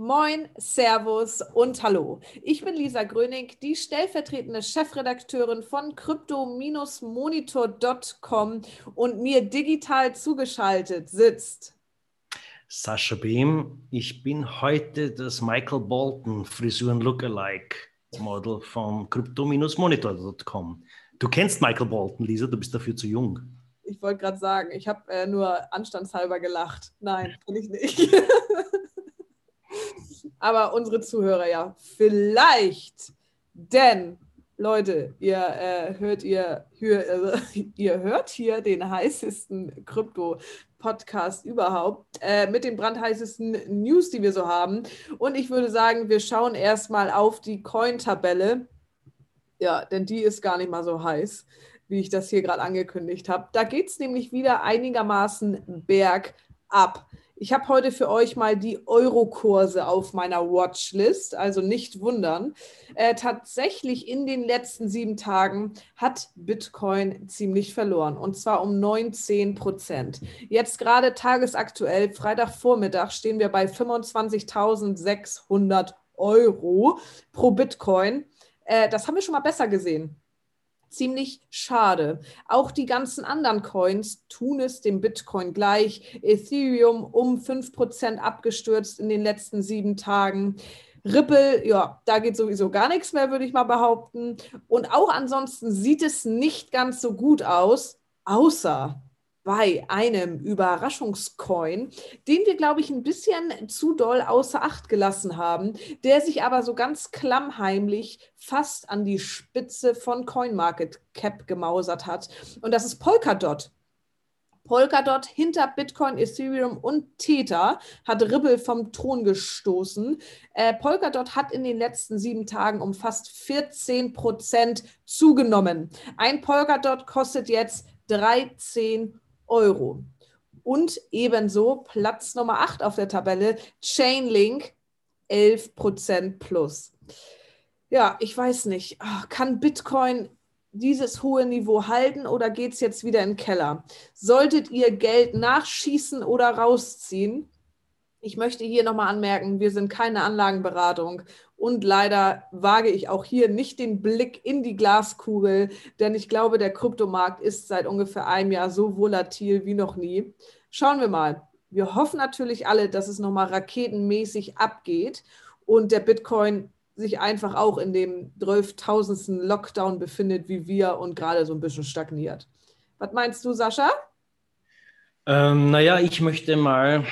Moin, Servus und Hallo. Ich bin Lisa Gröning, die stellvertretende Chefredakteurin von crypto-monitor.com und mir digital zugeschaltet sitzt Sascha Behm. Ich bin heute das Michael Bolton Frisuren Lookalike Model von crypto-monitor.com. Du kennst Michael Bolton, Lisa, du bist dafür zu jung. Ich wollte gerade sagen, ich habe äh, nur anstandshalber gelacht. Nein, kann ich nicht. aber unsere Zuhörer ja vielleicht. Denn, Leute, ihr äh, hört ihr, hör, äh, ihr hört hier den heißesten Krypto-Podcast überhaupt äh, mit den brandheißesten News, die wir so haben. Und ich würde sagen, wir schauen erstmal auf die Coin-Tabelle. Ja, denn die ist gar nicht mal so heiß, wie ich das hier gerade angekündigt habe. Da geht es nämlich wieder einigermaßen bergab. Ich habe heute für euch mal die Euro-Kurse auf meiner Watchlist, also nicht wundern. Äh, tatsächlich in den letzten sieben Tagen hat Bitcoin ziemlich verloren und zwar um 19 Prozent. Jetzt gerade tagesaktuell, Freitagvormittag, stehen wir bei 25.600 Euro pro Bitcoin. Äh, das haben wir schon mal besser gesehen ziemlich schade. Auch die ganzen anderen Coins tun es dem Bitcoin gleich. Ethereum um 5% abgestürzt in den letzten sieben Tagen. Ripple, ja, da geht sowieso gar nichts mehr, würde ich mal behaupten. Und auch ansonsten sieht es nicht ganz so gut aus, außer bei einem Überraschungscoin, den wir, glaube ich, ein bisschen zu doll außer Acht gelassen haben, der sich aber so ganz klammheimlich fast an die Spitze von CoinMarketCap gemausert hat. Und das ist Polkadot. Polkadot hinter Bitcoin, Ethereum und Tether hat Ripple vom Thron gestoßen. Äh, Polkadot hat in den letzten sieben Tagen um fast 14 Prozent zugenommen. Ein Polkadot kostet jetzt 13 Euro. Und ebenso Platz Nummer 8 auf der Tabelle, Chainlink, 11% plus. Ja, ich weiß nicht, ah, kann Bitcoin dieses hohe Niveau halten oder geht es jetzt wieder in den Keller? Solltet ihr Geld nachschießen oder rausziehen? Ich möchte hier nochmal anmerken, wir sind keine Anlagenberatung und leider wage ich auch hier nicht den Blick in die Glaskugel, denn ich glaube, der Kryptomarkt ist seit ungefähr einem Jahr so volatil wie noch nie. Schauen wir mal. Wir hoffen natürlich alle, dass es nochmal raketenmäßig abgeht und der Bitcoin sich einfach auch in dem 12.000. Lockdown befindet wie wir und gerade so ein bisschen stagniert. Was meinst du, Sascha? Ähm, naja, ich möchte mal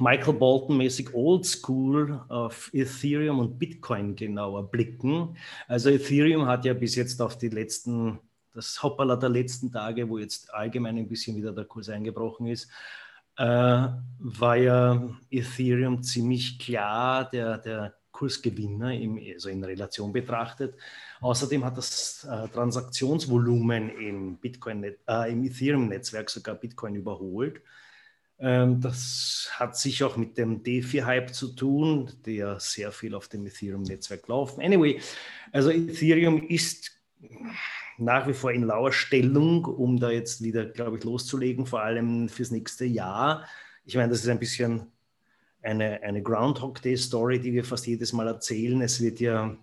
Michael Bolton-mäßig oldschool auf Ethereum und Bitcoin genauer blicken. Also Ethereum hat ja bis jetzt auf die letzten, das Hoppala der letzten Tage, wo jetzt allgemein ein bisschen wieder der Kurs eingebrochen ist, äh, war ja Ethereum ziemlich klar der, der Kursgewinner, im, also in Relation betrachtet. Außerdem hat das äh, Transaktionsvolumen im, Bitcoin, äh, im Ethereum-Netzwerk sogar Bitcoin überholt. Ähm, das hat sich auch mit dem DeFi-Hype zu tun, der sehr viel auf dem Ethereum-Netzwerk laufen. Anyway, also Ethereum ist nach wie vor in lauer Stellung, um da jetzt wieder, glaube ich, loszulegen, vor allem fürs nächste Jahr. Ich meine, das ist ein bisschen eine, eine Groundhog Day-Story, die wir fast jedes Mal erzählen. Es wird ja,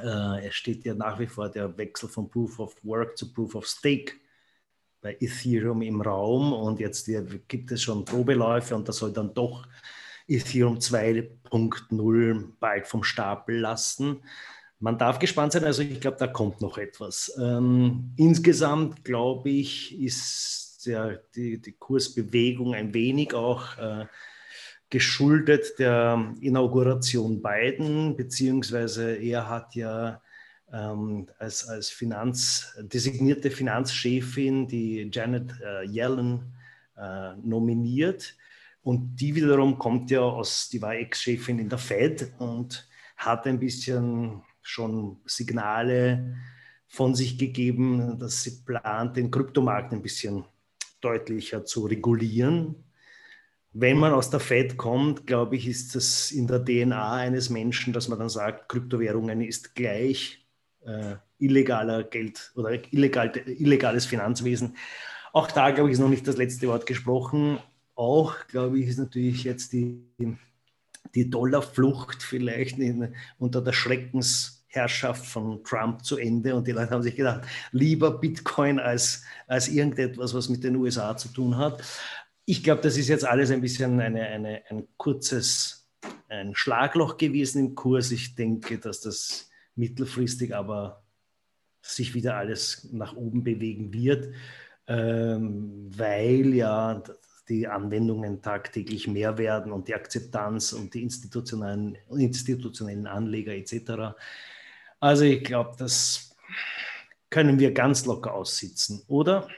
äh, es steht ja nach wie vor der Wechsel von Proof of Work zu Proof of Stake bei Ethereum im Raum und jetzt gibt es schon Probeläufe und das soll dann doch Ethereum 2.0 bald vom Stapel lassen. Man darf gespannt sein, also ich glaube, da kommt noch etwas. Ähm, insgesamt, glaube ich, ist der, die, die, Kursbewegung ein wenig auch äh, geschuldet der Inauguration Biden, beziehungsweise er hat ja ähm, als, als Finanz, designierte Finanzchefin, die Janet äh, Yellen, äh, nominiert. Und die wiederum kommt ja aus, die war Ex-Chefin in der Fed und hat ein bisschen schon Signale von sich gegeben, dass sie plant, den Kryptomarkt ein bisschen deutlicher zu regulieren. Wenn man aus der Fed kommt, glaube ich, ist das in der DNA eines Menschen, dass man dann sagt, Kryptowährungen ist gleich äh, illegaler Geld oder illegal, illegales Finanzwesen. Auch da, glaube ich, ist noch nicht das letzte Wort gesprochen. Auch, glaube ich, ist natürlich jetzt die die Dollarflucht vielleicht in, unter der Schreckensherrschaft von Trump zu Ende und die Leute haben sich gedacht, lieber Bitcoin als, als irgendetwas, was mit den USA zu tun hat. Ich glaube, das ist jetzt alles ein bisschen eine, eine, ein kurzes ein Schlagloch gewesen im Kurs. Ich denke, dass das mittelfristig aber sich wieder alles nach oben bewegen wird, ähm, weil ja die Anwendungen tagtäglich mehr werden und die Akzeptanz und die institutionellen, institutionellen Anleger etc. Also ich glaube, das können wir ganz locker aussitzen, oder?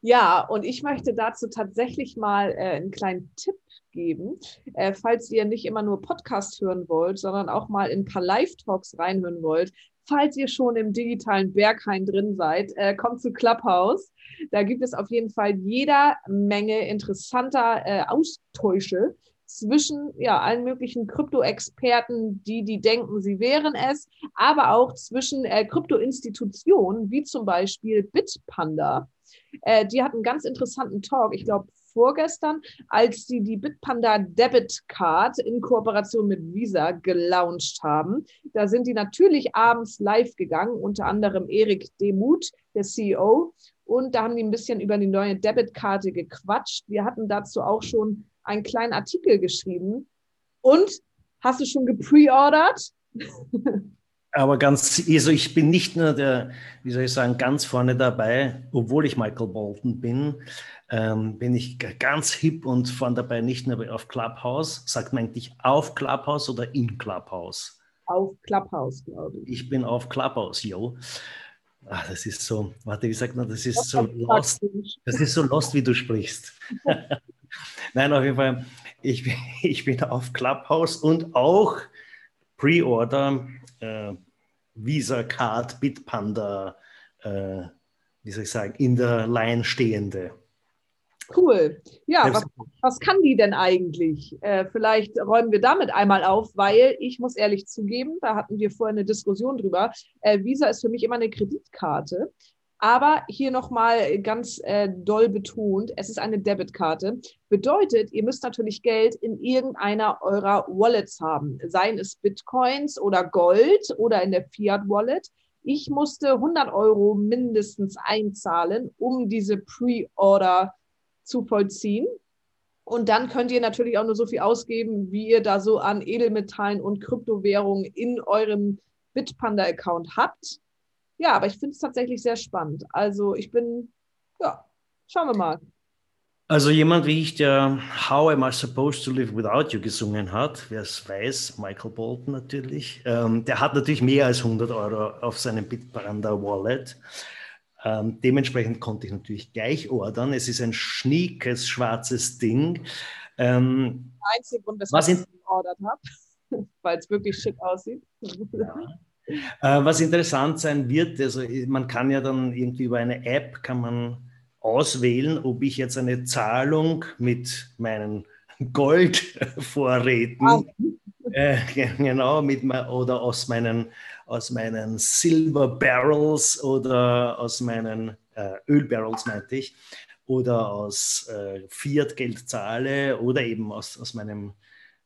Ja, und ich möchte dazu tatsächlich mal äh, einen kleinen Tipp geben. Äh, falls ihr nicht immer nur Podcast hören wollt, sondern auch mal in ein paar Live-Talks reinhören wollt, falls ihr schon im digitalen Berghain drin seid, äh, kommt zu Clubhouse. Da gibt es auf jeden Fall jeder Menge interessanter äh, Austausche zwischen ja, allen möglichen Krypto-Experten, die, die denken, sie wären es, aber auch zwischen äh, Krypto-Institutionen, wie zum Beispiel Bitpanda. Äh, die hatten einen ganz interessanten Talk, ich glaube vorgestern, als sie die Bitpanda Debit Card in Kooperation mit Visa gelauncht haben. Da sind die natürlich abends live gegangen, unter anderem Erik Demuth, der CEO. Und da haben die ein bisschen über die neue Debitkarte gequatscht. Wir hatten dazu auch schon einen kleinen Artikel geschrieben. Und hast du schon gepreordert? Aber ganz, also ich bin nicht nur der, wie soll ich sagen, ganz vorne dabei, obwohl ich Michael Bolton bin, ähm, bin ich ganz hip und vorne dabei nicht nur auf Clubhouse. Sagt man eigentlich auf Clubhouse oder in Clubhouse? Auf Clubhouse, glaube ich. Ich bin auf Clubhouse, yo. Ach, das ist so, warte, wie sagt man, das ist so lost. Das ist so lost, wie du sprichst. Nein, auf jeden Fall, ich, ich bin auf Clubhouse und auch Pre-Order äh, Visa Card Bitpanda, äh, wie soll ich sagen, in der Line stehende. Cool. Ja, was, was, kann die denn eigentlich? Äh, vielleicht räumen wir damit einmal auf, weil ich muss ehrlich zugeben, da hatten wir vorher eine Diskussion drüber. Äh, Visa ist für mich immer eine Kreditkarte. Aber hier nochmal ganz äh, doll betont, es ist eine Debitkarte. Bedeutet, ihr müsst natürlich Geld in irgendeiner eurer Wallets haben. Seien es Bitcoins oder Gold oder in der Fiat Wallet. Ich musste 100 Euro mindestens einzahlen, um diese Pre-Order zu vollziehen. Und dann könnt ihr natürlich auch nur so viel ausgeben, wie ihr da so an Edelmetallen und Kryptowährungen in eurem Bitpanda-Account habt. Ja, aber ich finde es tatsächlich sehr spannend. Also ich bin, ja, schauen wir mal. Also jemand wie ich, der How Am I Supposed to Live Without You gesungen hat, wer es weiß, Michael Bolton natürlich, ähm, der hat natürlich mehr als 100 Euro auf seinem Bitpanda Wallet. Ähm, dementsprechend konnte ich natürlich gleich ordern. Es ist ein schniekes, schwarzes Ding. Ähm, Einzig Grund, weshalb ich geordert habe, weil es wirklich schick aussieht. Ja. Äh, was interessant sein wird, also man kann ja dann irgendwie über eine App kann man auswählen, ob ich jetzt eine Zahlung mit meinen Goldvorräten, ah. äh, genau, mit, oder aus meinen, aus meinen Silver Barrels oder aus meinen äh, Ölbarrels, meinte ich, oder aus äh, Fiat-Geld zahle oder eben aus, aus meinem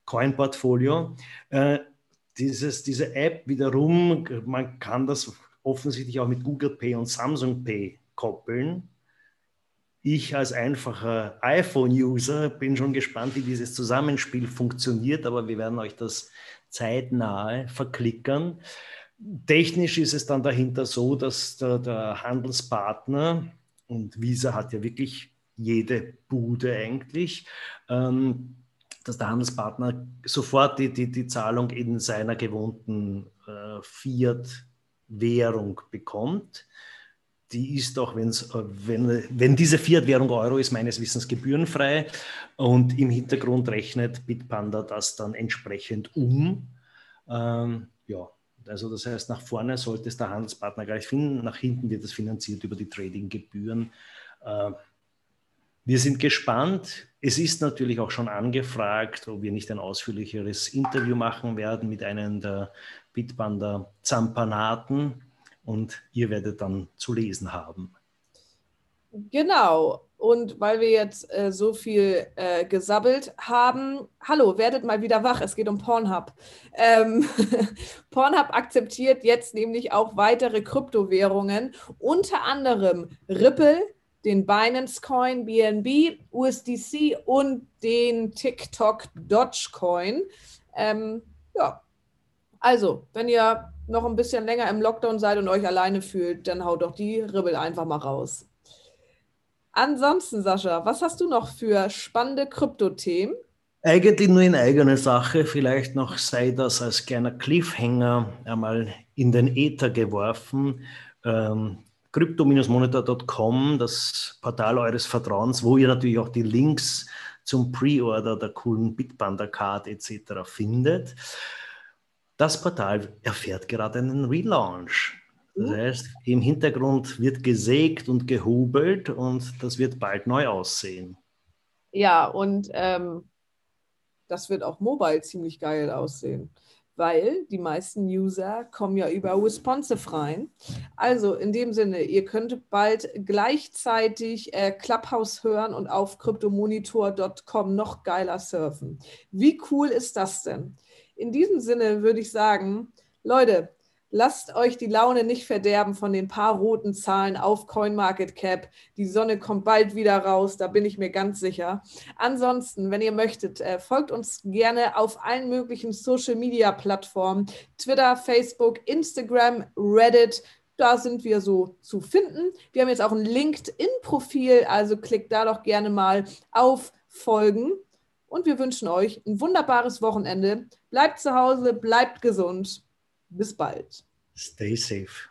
Coin-Portfolio. Äh, dieses, diese App wiederum, man kann das offensichtlich auch mit Google Pay und Samsung Pay koppeln. Ich als einfacher iPhone-User bin schon gespannt, wie dieses Zusammenspiel funktioniert, aber wir werden euch das zeitnahe verklickern. Technisch ist es dann dahinter so, dass der, der Handelspartner, und Visa hat ja wirklich jede Bude eigentlich, ähm, dass der Handelspartner sofort die, die, die Zahlung in seiner gewohnten äh, Fiat-Währung bekommt. Die ist auch, wenn's, äh, wenn, wenn diese Fiat-Währung Euro ist, meines Wissens gebührenfrei. Und im Hintergrund rechnet Bitpanda das dann entsprechend um. Ähm, ja, also das heißt, nach vorne sollte es der Handelspartner gleich finden, nach hinten wird es finanziert über die Trading-Gebühren. Äh, wir sind gespannt. Es ist natürlich auch schon angefragt, ob wir nicht ein ausführlicheres Interview machen werden mit einem der Bitbander Zampanaten und ihr werdet dann zu lesen haben. Genau. Und weil wir jetzt äh, so viel äh, gesabbelt haben, hallo, werdet mal wieder wach, es geht um Pornhub. Ähm, Pornhub akzeptiert jetzt nämlich auch weitere Kryptowährungen, unter anderem Ripple, den Binance Coin, BNB, USDC und den TikTok Dogecoin. Ähm, ja, also, wenn ihr noch ein bisschen länger im Lockdown seid und euch alleine fühlt, dann haut doch die Ribbel einfach mal raus. Ansonsten, Sascha, was hast du noch für spannende Krypto-Themen? Eigentlich nur in eigener Sache, vielleicht noch sei das als kleiner Cliffhanger einmal in den Äther geworfen. Ähm, Crypto-monitor.com, das Portal eures Vertrauens, wo ihr natürlich auch die Links zum Pre-Order der coolen Bitpanda Card etc. findet. Das Portal erfährt gerade einen Relaunch. Das heißt, im Hintergrund wird gesägt und gehobelt und das wird bald neu aussehen. Ja, und ähm, das wird auch mobile ziemlich geil aussehen, weil die meisten User kommen ja über Responsive rein. Also in dem Sinne, ihr könnt bald gleichzeitig äh, Clubhouse hören und auf cryptomonitor.com noch geiler surfen. Wie cool ist das denn? In diesem Sinne würde ich sagen, Leute, Lasst euch die Laune nicht verderben von den paar roten Zahlen auf CoinMarketCap. Die Sonne kommt bald wieder raus, da bin ich mir ganz sicher. Ansonsten, wenn ihr möchtet, äh, folgt uns gerne auf allen möglichen Social-Media-Plattformen. Twitter, Facebook, Instagram, Reddit. Da sind wir so zu finden. Wir haben jetzt auch ein LinkedIn-Profil, also klickt da doch gerne mal auf Folgen. Und wir wünschen euch ein wunderbares Wochenende. Bleibt zu Hause, bleibt gesund. Bis bald. Stay safe.